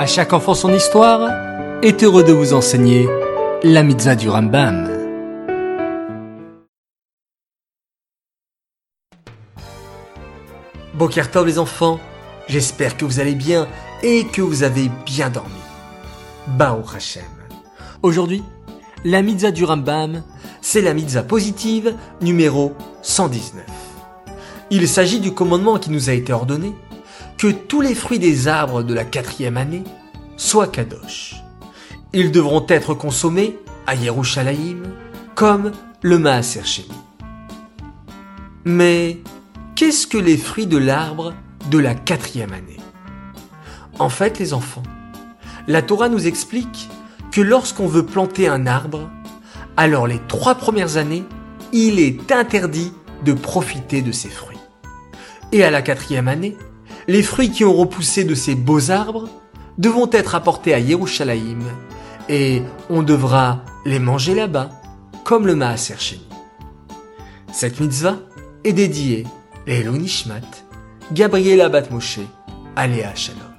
À chaque enfant son histoire est heureux de vous enseigner la mitzvah du Rambam. Bokertov les enfants, j'espère que vous allez bien et que vous avez bien dormi. Bao Hashem. Aujourd'hui, la mitzvah du Rambam, c'est la mitzvah positive numéro 119. Il s'agit du commandement qui nous a été ordonné que tous les fruits des arbres de la quatrième année soient kadosh. Ils devront être consommés à Yerushalayim comme le Maaser. Mais qu'est-ce que les fruits de l'arbre de la quatrième année? En fait, les enfants, la Torah nous explique que lorsqu'on veut planter un arbre, alors les trois premières années, il est interdit de profiter de ses fruits. Et à la quatrième année, les fruits qui auront poussé de ces beaux arbres devront être apportés à Yerushalayim et on devra les manger là-bas, comme le Maaser Sheni. Cette mitzvah est dédiée à Nishmat, Gabriela Bat Moshe, Aléa Shalom.